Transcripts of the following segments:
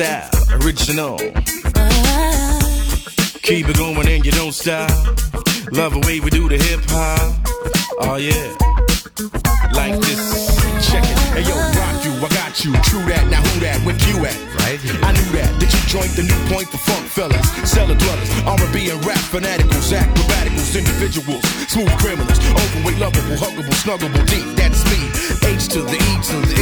Out, original. Keep it going and you don't stop. Love the way we do the hip hop. Oh yeah, like this. Check it. Hey yo, rock you, I got you. True that. Now who that? Where you at? Right here. I knew that. Did you join the new point for funk fellas? Cellar dwellers, R&B and rap fanaticals, acrobaticals, individuals, smooth criminals, overweight, lovable, huggable, snuggable, deep. That's me. H to the E to the A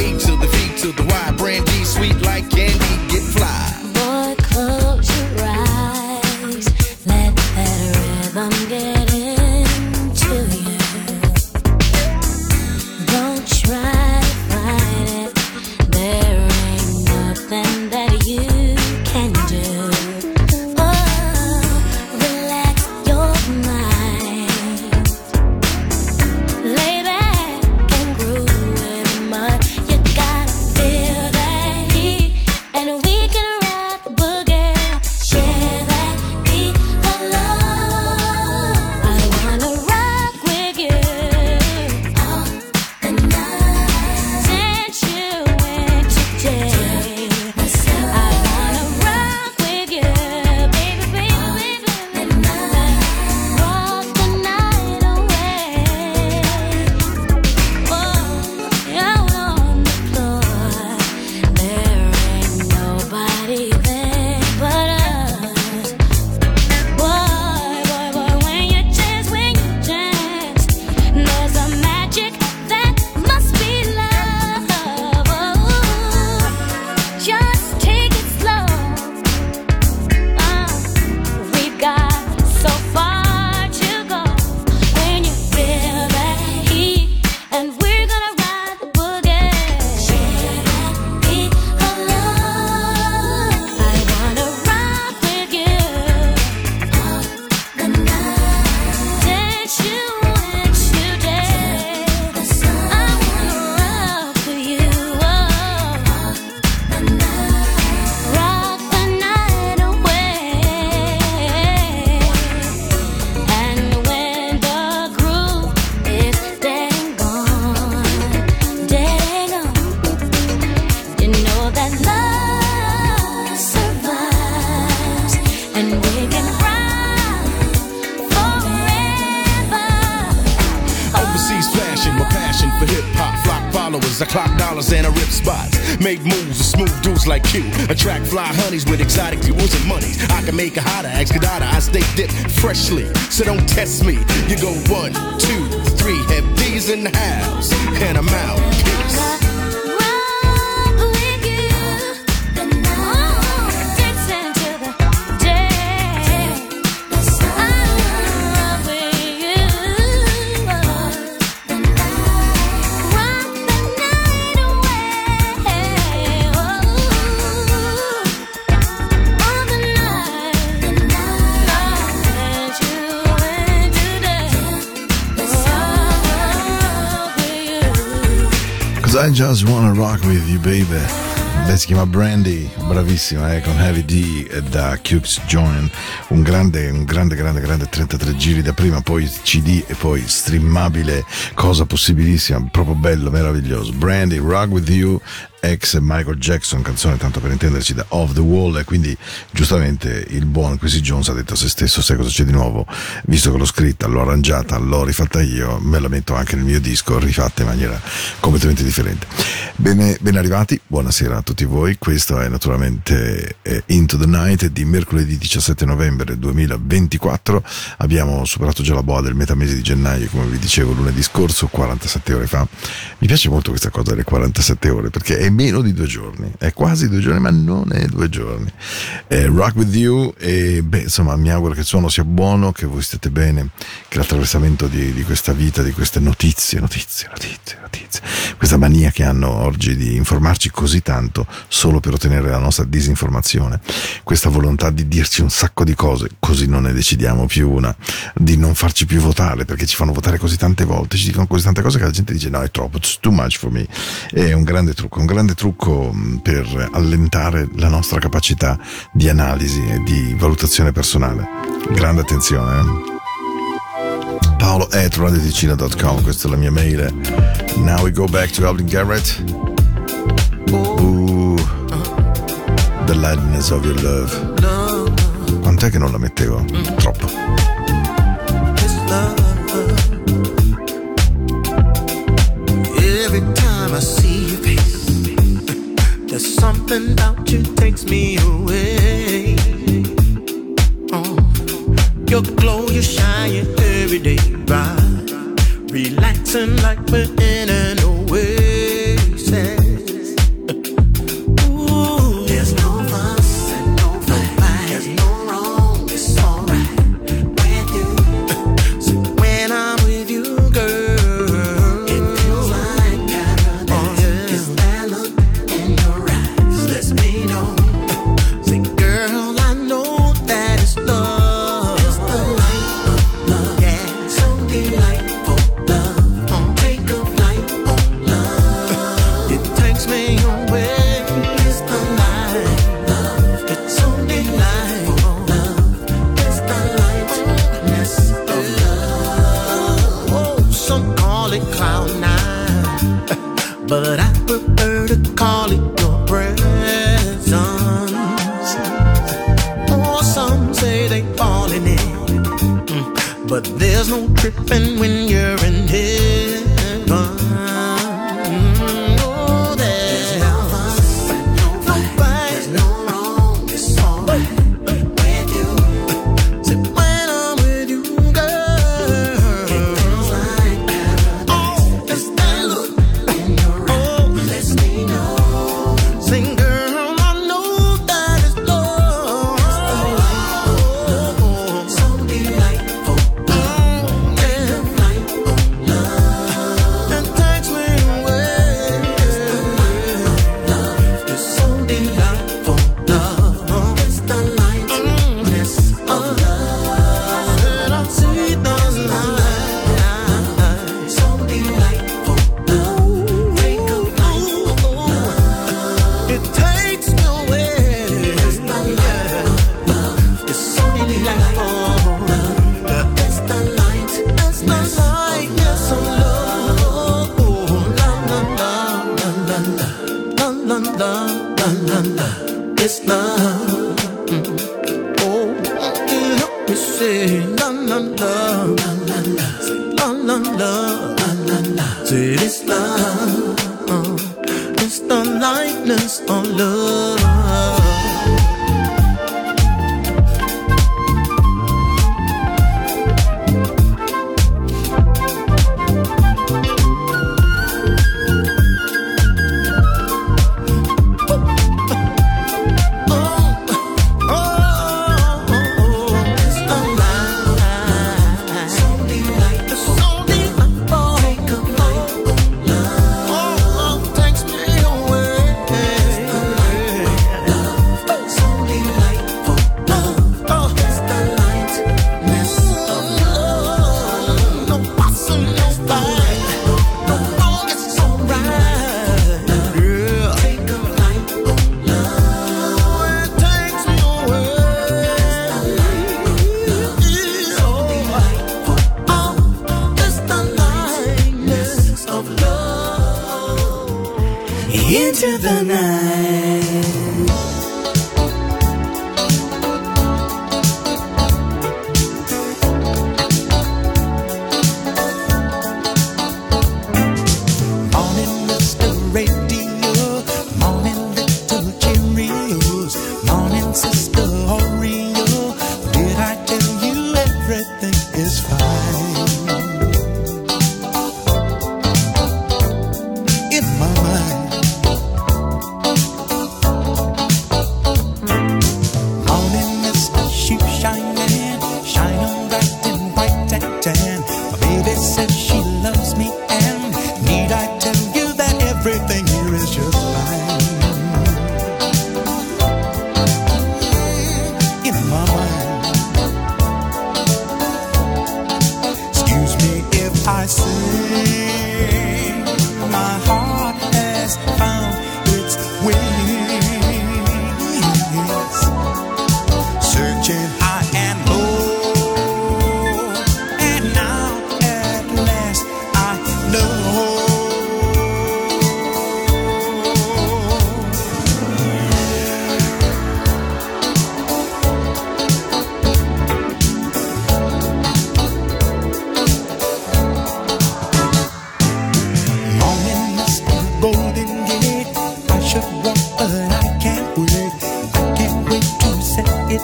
Attract fly honeys with exotic jewels and monies. I can make a hotter, ask Kadada. I stay dipped freshly, so don't test me. You go one, two, three, have these in the house, and I'm out. Peace. I just wanna rock with you, baby. Lei si chiama Brandy, bravissima, eh, con Heavy D da Cukes Join. Un grande, un grande, grande, grande 33 giri da prima, poi CD e poi streamabile, cosa possibilissima, proprio bello, meraviglioso. Brandy, Rock with You, ex Michael Jackson, canzone tanto per intenderci da Off the Wall, e quindi giustamente il buon Quincy Jones ha detto a se stesso: Sai cosa c'è di nuovo? Visto che l'ho scritta, l'ho arrangiata, l'ho rifatta io, me la metto anche nel mio disco, rifatta in maniera completamente differente. Bene, ben arrivati, buonasera a tutti voi. Questo è naturalmente eh, Into the Night di mercoledì 17 novembre 2024. Abbiamo superato già la boa del metà mese di gennaio, come vi dicevo lunedì scorso, 47 ore fa. Mi piace molto questa cosa delle 47 ore perché è meno di due giorni, è quasi due giorni, ma non è due giorni. Eh, rock with you e beh, insomma, mi auguro che il suono sia buono, che voi stiate bene, che l'attraversamento di, di questa vita, di queste notizie, notizie, notizie, notizie, questa mania che hanno oggi di informarci così tanto solo per ottenere la nostra disinformazione, questa volontà di dirci un sacco di cose, così non ne decidiamo più una, di non farci più votare perché ci fanno votare così tante volte, ci dicono così tante cose che la gente dice no è troppo, it's too much for me. È un grande trucco, un grande grande trucco mm, per allentare la nostra capacità di analisi e di valutazione personale. Grande attenzione. Eh. Paolo at radioticina.com, questa è la mia mail. Now we go back to Alvin Garrett. Ooh, the lightness of your love. Quant'è che non la mettevo? Troppo. every time I see Something about you takes me away. Oh, your glow, you shine every day by relaxing like we're in an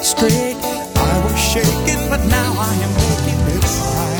straight. I was shaking, but now I am making it right.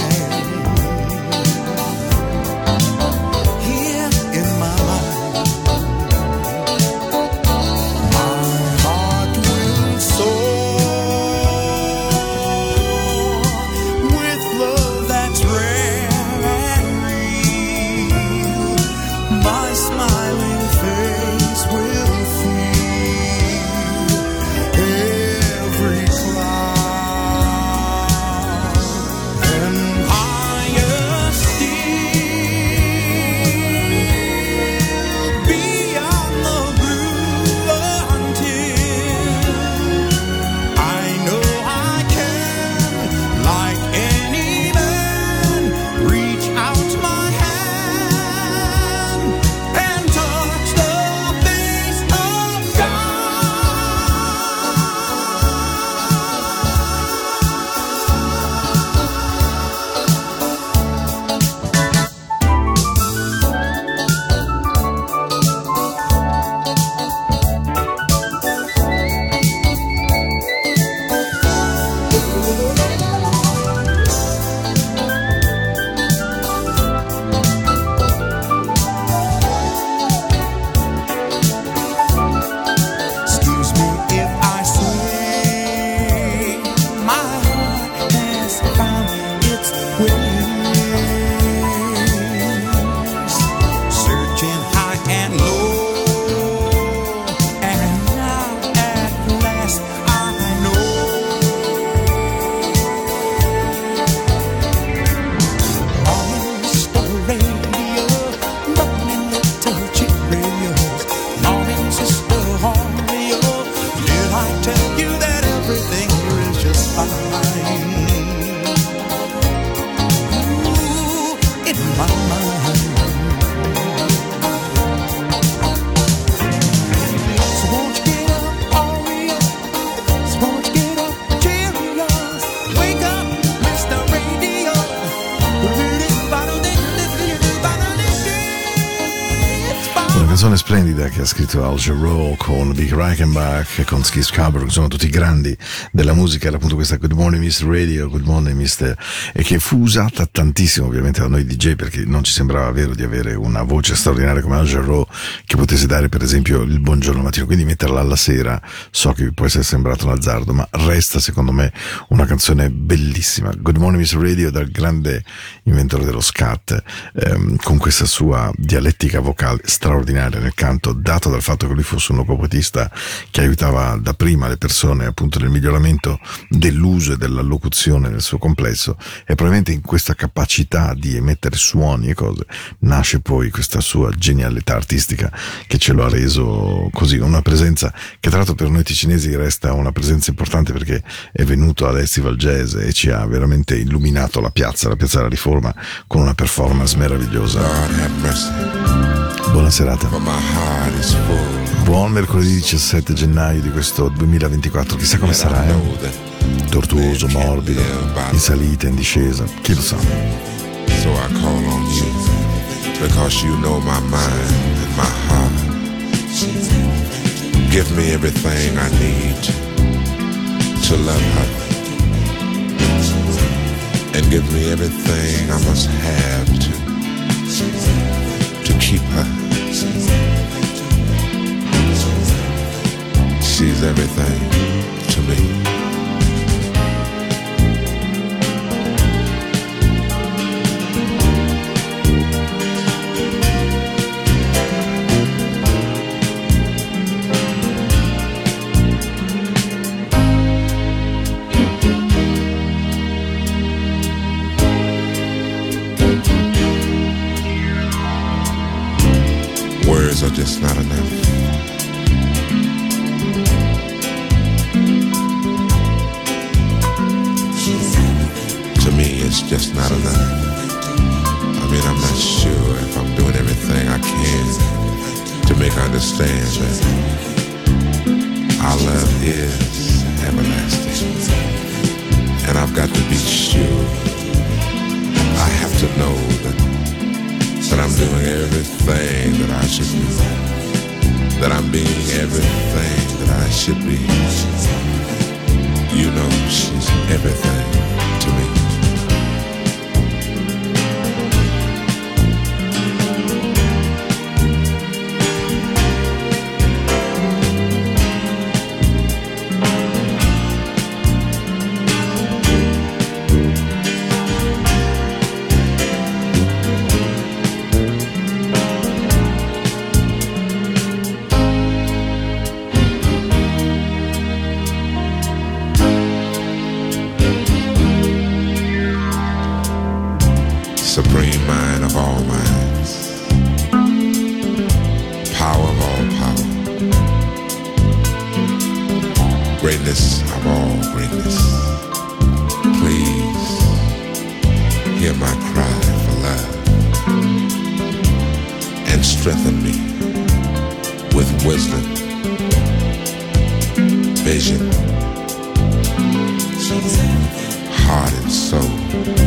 Scritto Al Jarreau con Big Reichenbach e con Ski Scarborough, sono tutti grandi della musica, era appunto questa Good Morning Mr. Radio, Good Morning Mr. e che fu usata tantissimo ovviamente da noi DJ perché non ci sembrava vero di avere una voce straordinaria come Al Jarreau che potesse dare per esempio il buongiorno mattino, quindi metterla alla sera so che può essere sembrato un azzardo, ma resta secondo me una canzone bellissima. Good Morning Mr. Radio dal grande inventore dello scat ehm, con questa sua dialettica vocale straordinaria nel canto, dato dal fatto che lui fosse un locopotista che aiutava da prima le persone appunto nel miglioramento dell'uso e della locuzione nel suo complesso e probabilmente in questa capacità di emettere suoni e cose nasce poi questa sua genialità artistica che ce lo ha reso così, una presenza che tra l'altro per noi ticinesi resta una presenza importante perché è venuto all'Estival Jazz e ci ha veramente illuminato la piazza, la piazza della Riforma con una performance meravigliosa. Buona serata. Buon mercoledì 17 gennaio di questo 2024, chissà come sarà, eh? Tortuoso, morbido, in salita, in discesa, chi lo sa. so I call on you because you know my mind and my heart. Give me everything I need to love her, and give me everything I must have to to keep her. She's everything to me. Words are just not enough. Greatness of all greatness. Please hear my cry for love and strengthen me with wisdom, vision, heart and soul,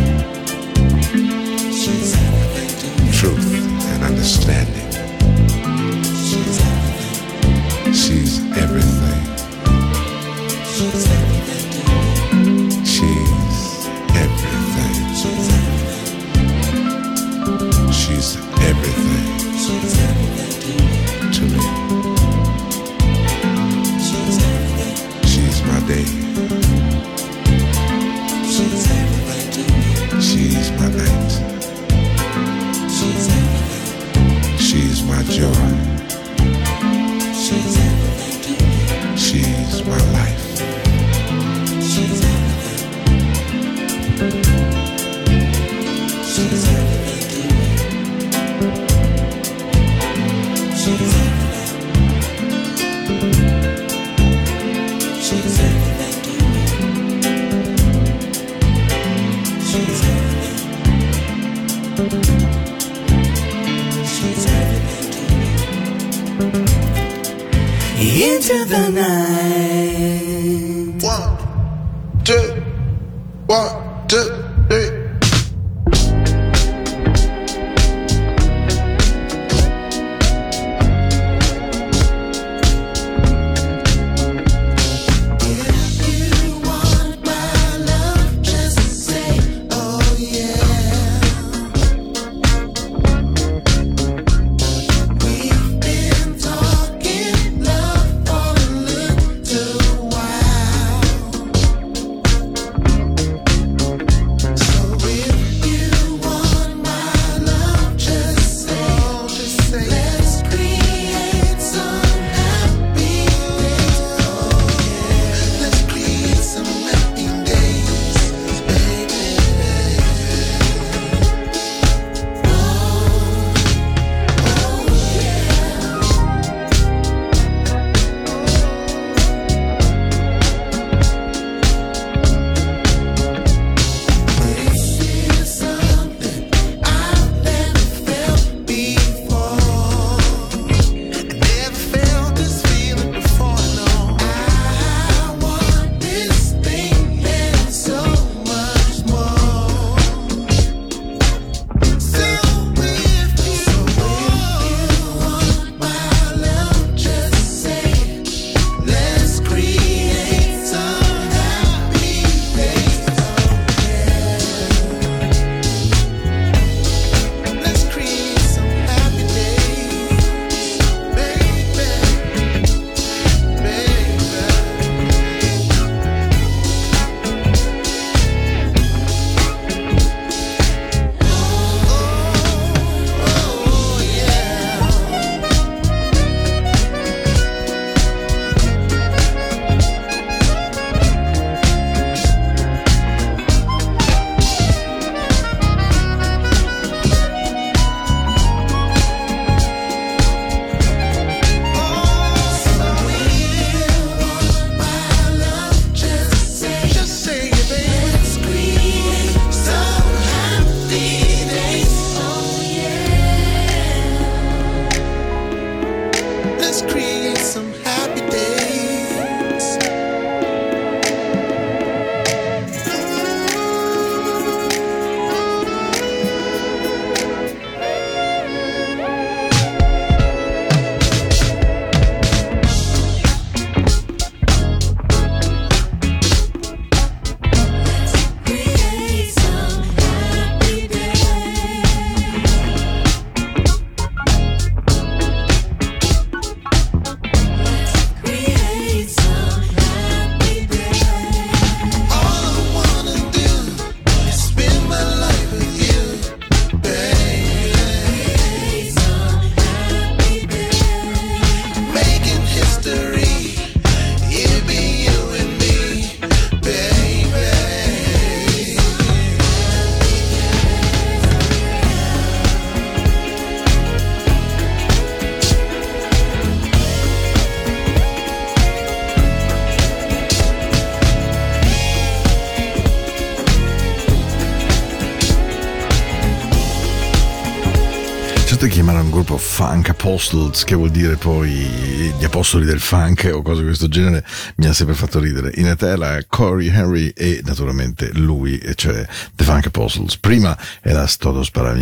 Apostles, che vuol dire poi gli apostoli del funk o cose di questo genere, mi ha sempre fatto ridere. In era Corey Henry e naturalmente lui, cioè The Funk Apostles. Prima era Todos para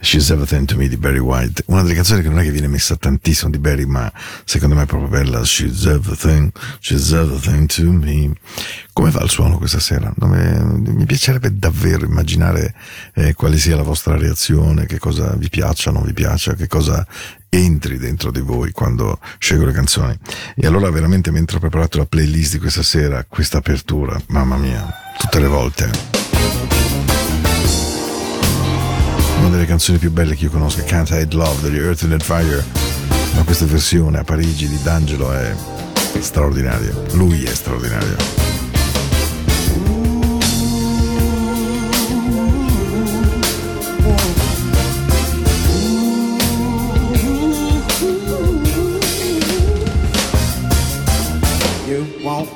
She's Everything to Me di Barry White, una delle canzoni che non è che viene messa tantissimo di Barry, ma secondo me è proprio bella. She's Everything, She's Everything to Me. Come va il suono questa sera? Mi, mi piacerebbe davvero immaginare eh, quale sia la vostra reazione, che cosa vi piaccia, non vi piaccia, che cosa entri dentro di voi quando scelgo le canzoni. E allora veramente mentre ho preparato la playlist di questa sera, questa apertura, mamma mia, tutte le volte. Una delle canzoni più belle che io conosco Can't Hide Love degli Earth and Fire, ma questa versione a Parigi di D'Angelo è straordinaria. Lui è straordinario.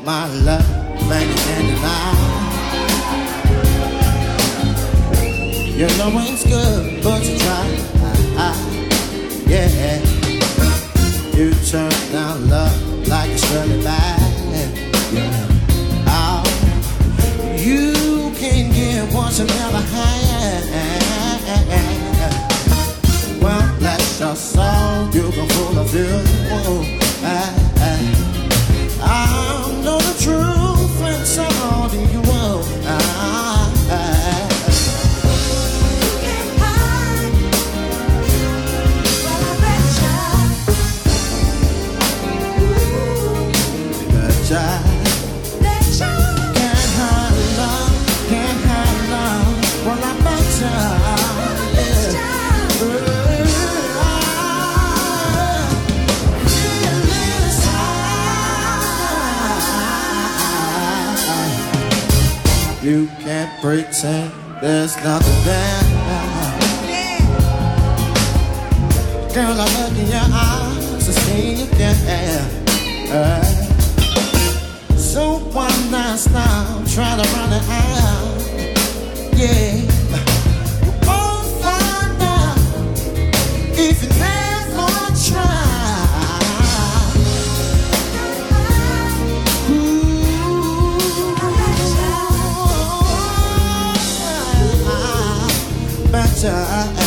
My love, man, you can't deny. You know it's good, but you try. Yeah, you turn down love like a Shirley bag. Pretend there's nothing there. Girl, I look in your eyes to see you care. So one last time, try to run it out. Yeah. Ooh,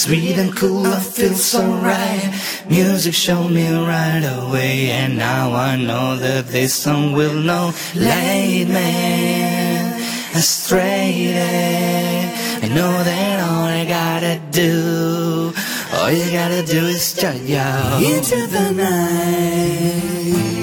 sweet and cool, I feel so right. Music showed me right away, and now I know that this song will know. Lead me astray. I know that all I gotta do, all you gotta do is jump out into the night.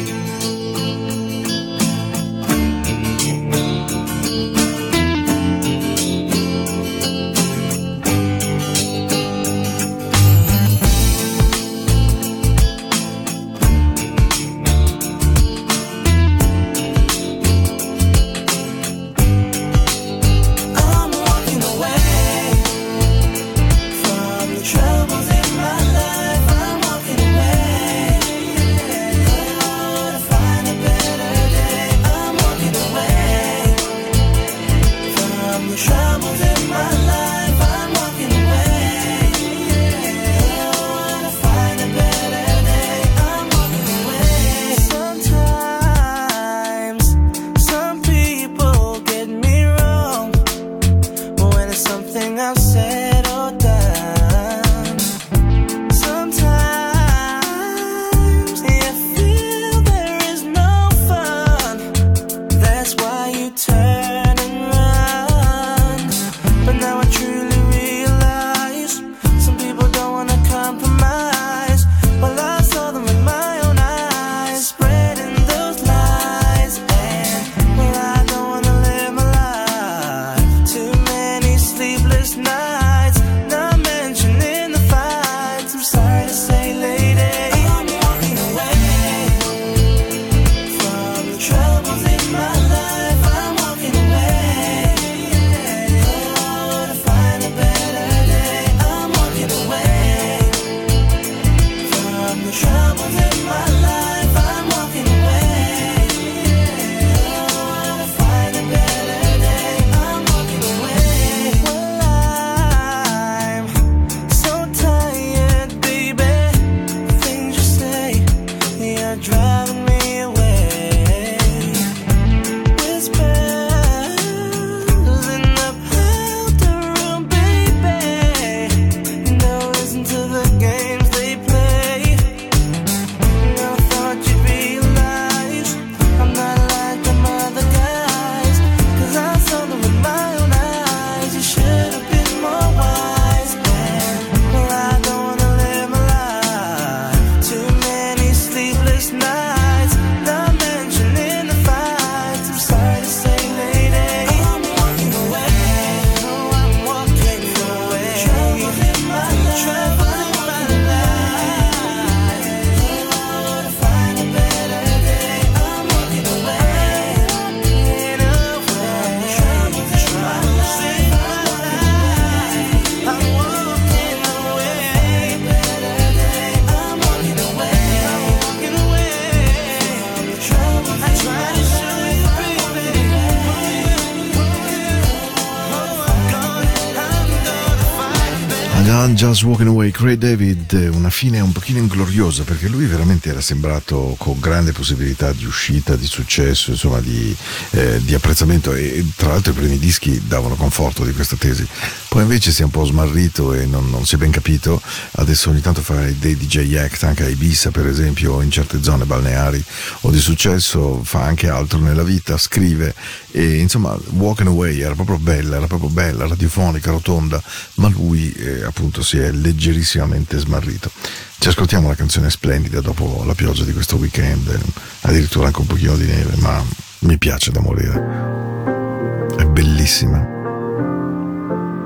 I'm Just Walking Away, Craig David, una fine un pochino ingloriosa perché lui veramente era sembrato con grande possibilità di uscita, di successo, insomma di, eh, di apprezzamento. E tra l'altro i primi dischi davano conforto di questa tesi. Poi invece si è un po' smarrito e non, non si è ben capito, adesso ogni tanto fa dei DJ act anche a Ibiza per esempio o in certe zone balneari o di successo, fa anche altro nella vita, scrive. E insomma Walking Away era proprio bella, era proprio bella, radiofonica, rotonda, ma lui eh, appunto si è leggerissimamente smarrito. Ci ascoltiamo la canzone splendida dopo la pioggia di questo weekend, addirittura anche un pochino di neve, ma mi piace da morire. È bellissima.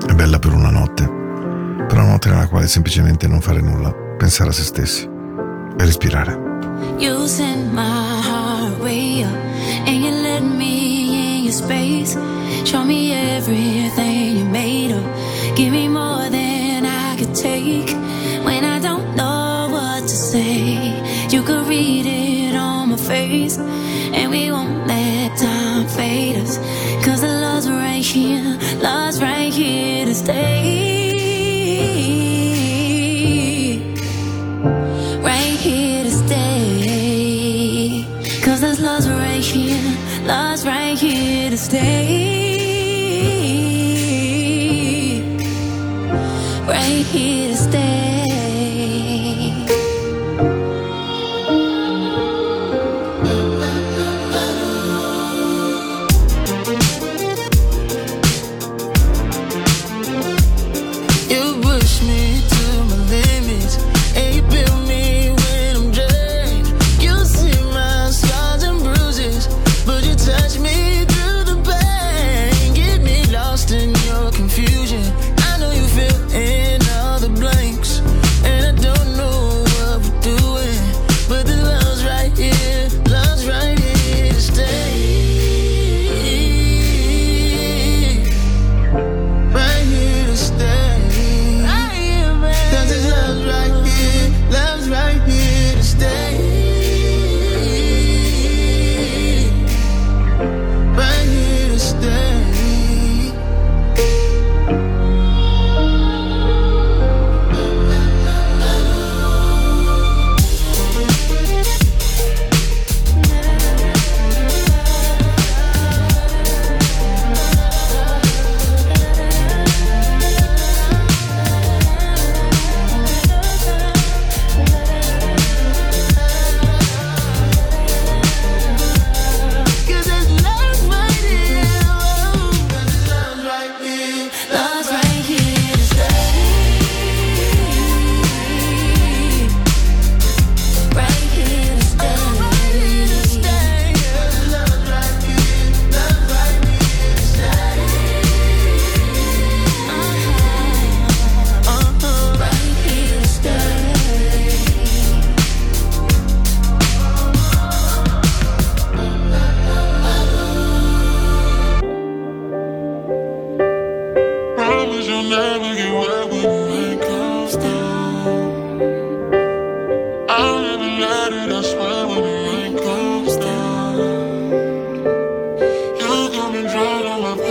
È bella per una notte, per una notte nella quale semplicemente non fare nulla, pensare a se stessi e respirare. You sent my heart way up and you let me in your space. Show me everything you made of. Give me more than could take. When I don't know what to say, you could read it on my face. And we won't let time fade us. Cause the love's right here, love's right here to stay. right here to stay. Cause there's love's right here, love's right here to stay. Here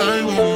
I want.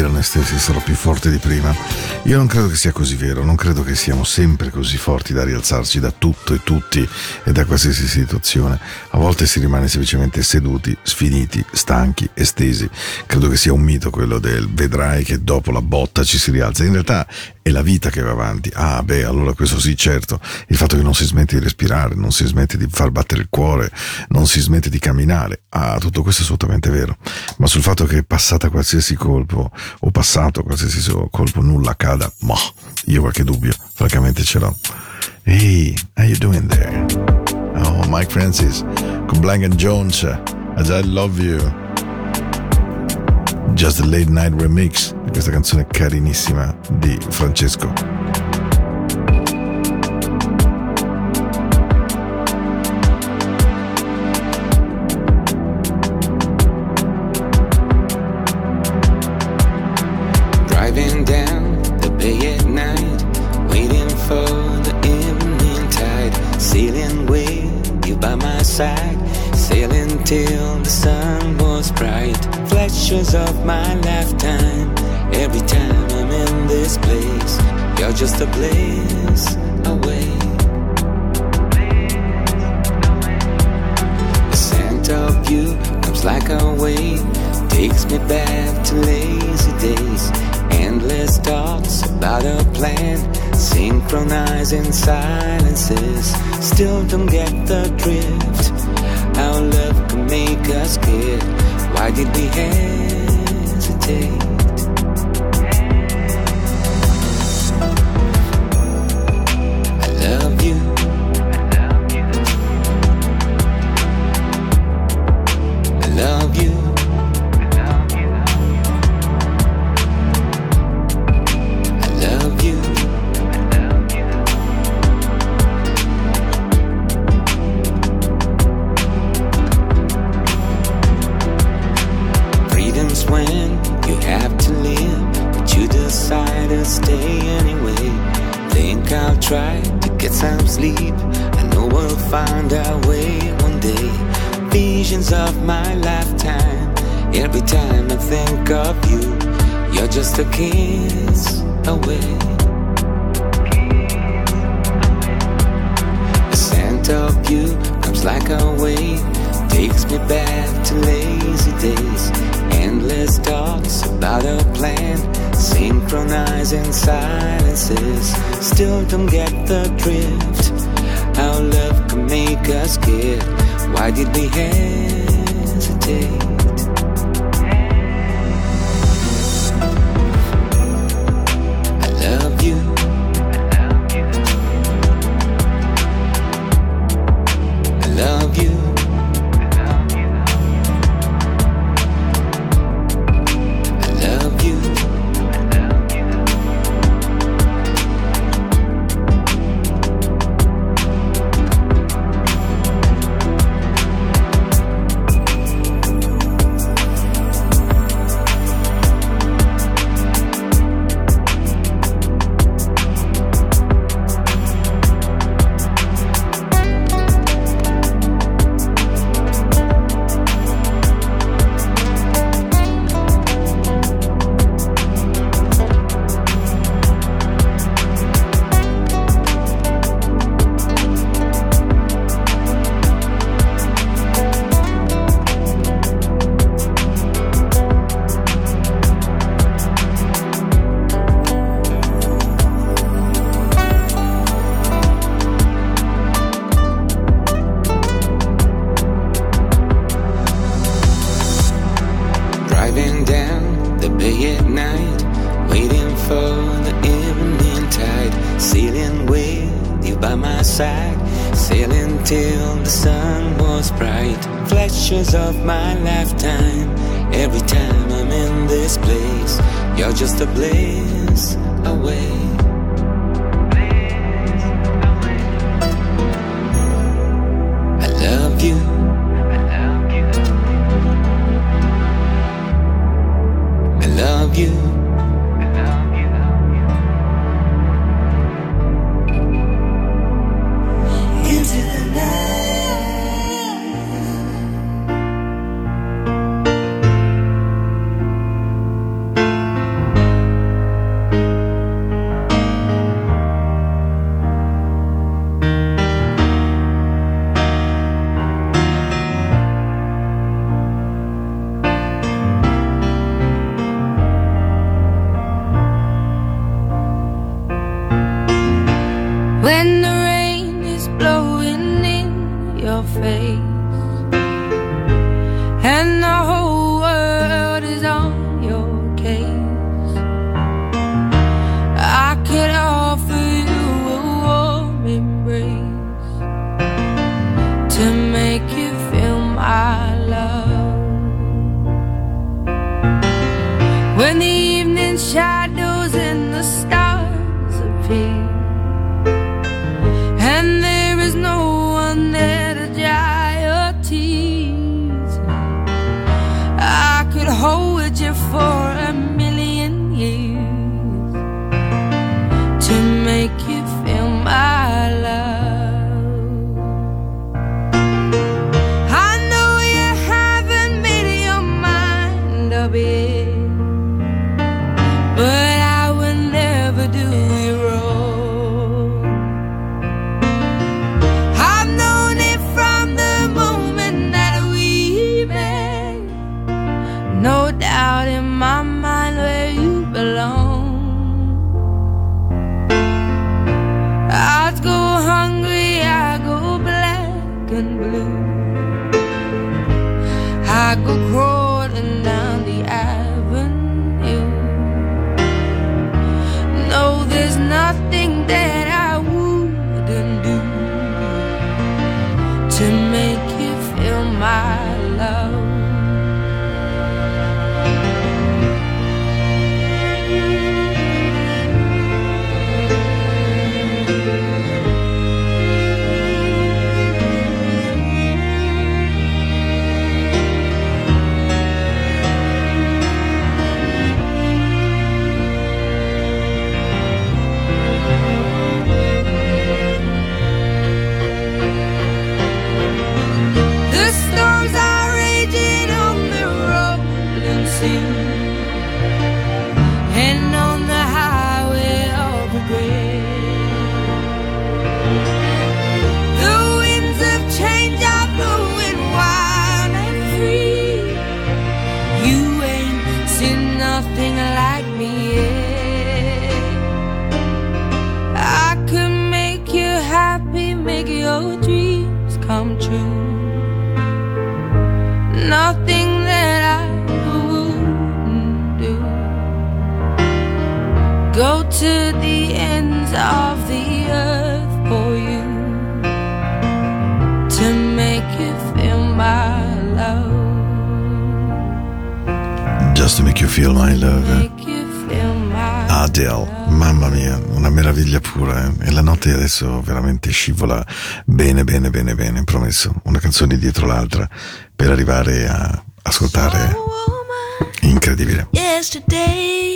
Dire a noi stessi sarò più forte di prima. Io non credo che sia così vero, non credo che siamo sempre così forti da rialzarci da tutto e tutti e da qualsiasi situazione. A volte si rimane semplicemente seduti, sfiniti, stanchi, estesi. Credo che sia un mito quello del vedrai che dopo la botta ci si rialza. In realtà è la vita che va avanti. Ah, beh, allora questo sì, certo. Il fatto che non si smette di respirare, non si smette di far battere il cuore, non si smette di camminare. Ah, tutto questo è assolutamente vero. Ma sul fatto che passata qualsiasi colpo o passato qualsiasi colpo nulla accada, ma io qualche dubbio, francamente ce l'ho. Hey, how you doing there? Oh, Mike Francis con Blank and Jones, As I Love You. Just a Late Night Remix questa canzone carinissima di Francesco. Flashes of my lifetime, every time I'm in this place. You're just a blaze away. The scent of you comes like a wave, takes me back to lazy days. Endless thoughts about a plan, synchronizing silences. Still don't get the drift. How love can make us scared. Why did we hesitate? Of you, you're just a kiss away. The scent of you comes like a wave, takes me back to lazy days. Endless talks about a plan, synchronizing silences. Still don't get the drift. How love can make us scared. Why did we hesitate? parola. Bene, bene, bene, bene, promesso. Una canzone dietro l'altra per arrivare a ascoltare. Incredibile. Yesterday.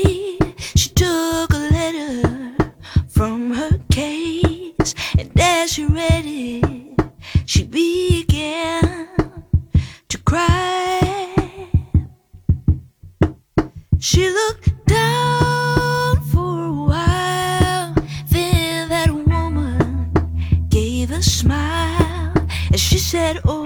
ser un oh,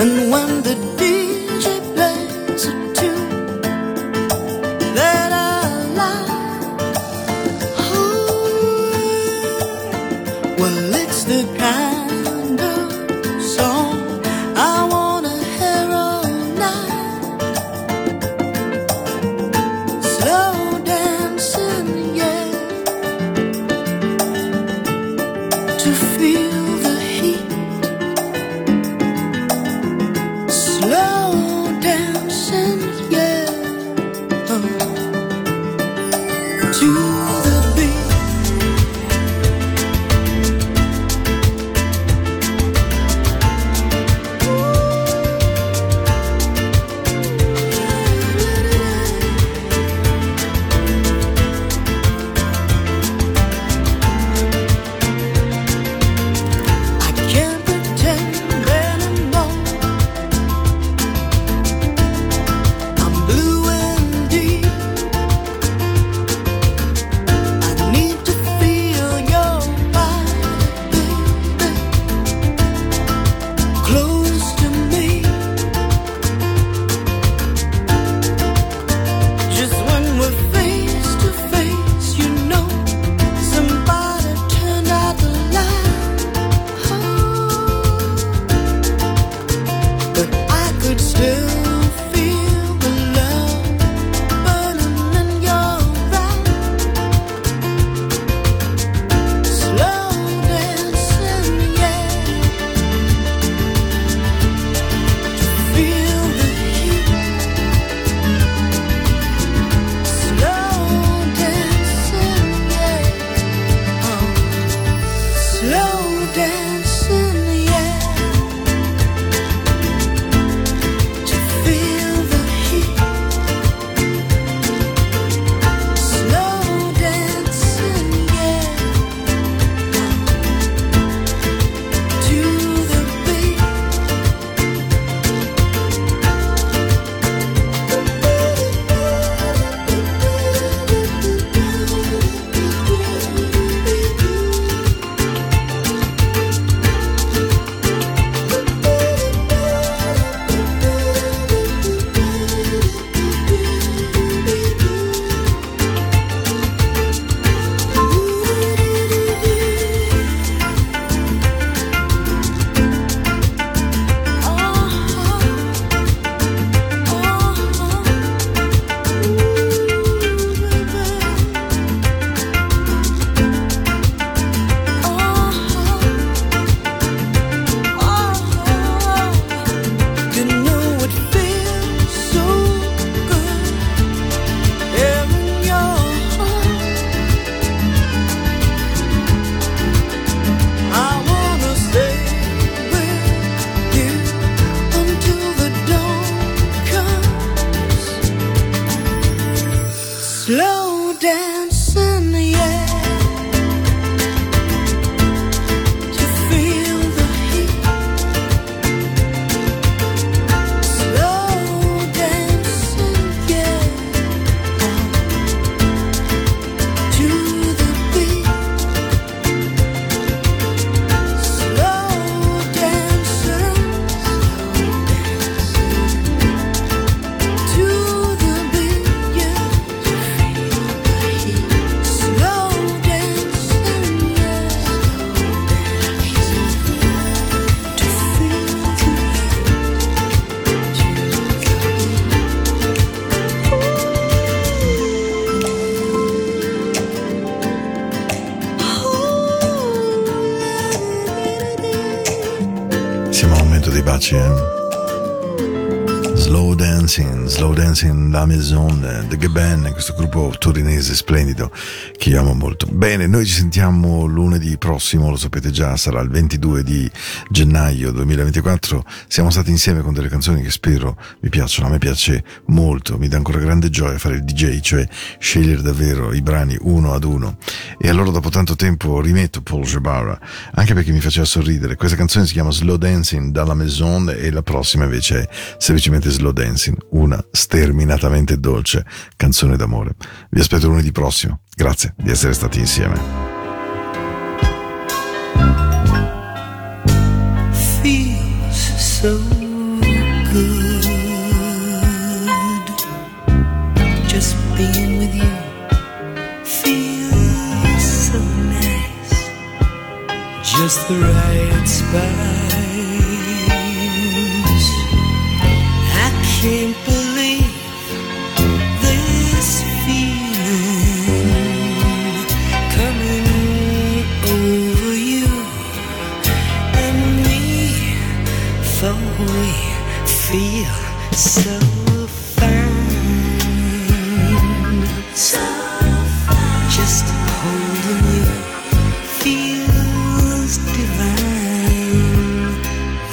And when the DJ Slow Dancing La Maison, The Gaben, questo gruppo torinese splendido che io amo molto. Bene, noi ci sentiamo lunedì prossimo, lo sapete già, sarà il 22 di gennaio 2024. Siamo stati insieme con delle canzoni che spero vi piacciono, a me piace molto, mi dà ancora grande gioia fare il DJ, cioè scegliere davvero i brani uno ad uno. E allora dopo tanto tempo rimetto Paul Jabara, anche perché mi faceva sorridere. Questa canzone si chiama Slow Dancing dalla Maison e la prossima invece è semplicemente Slow Dancing, una sterminatamente dolce canzone d'amore. Vi aspetto lunedì prossimo. Grazie di essere stati insieme. so good just being with you. Feels so nice. Just the right spot.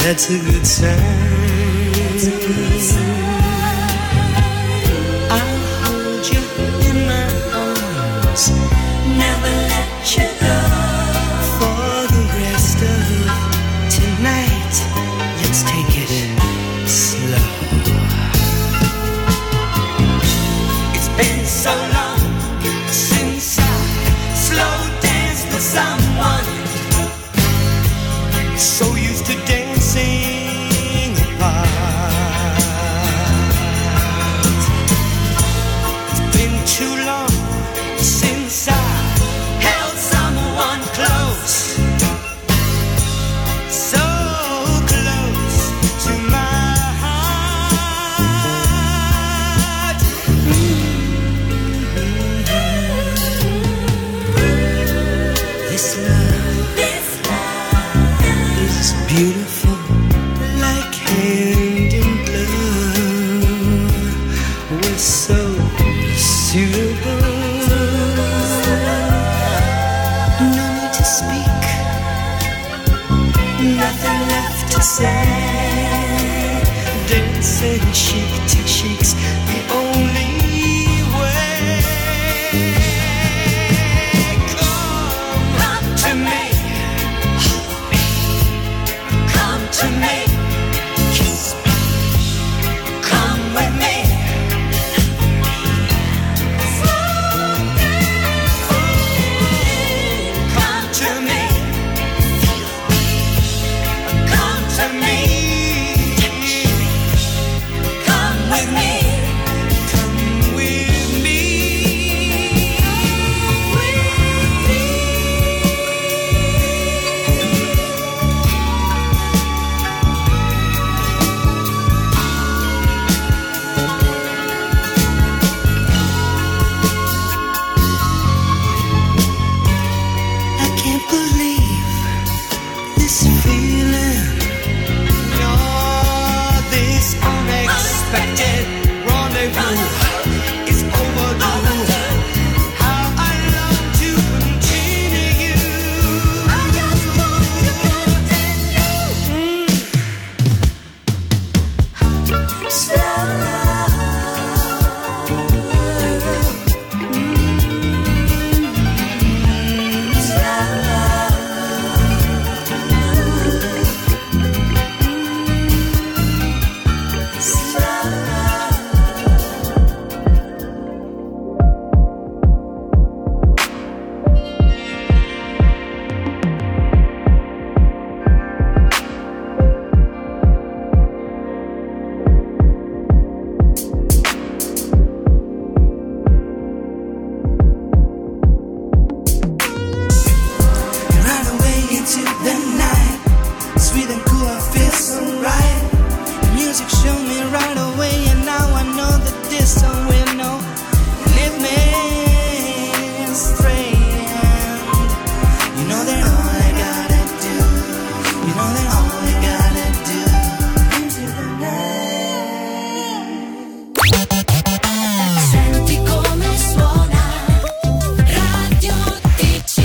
That's a good sign. That's a good sign. with me.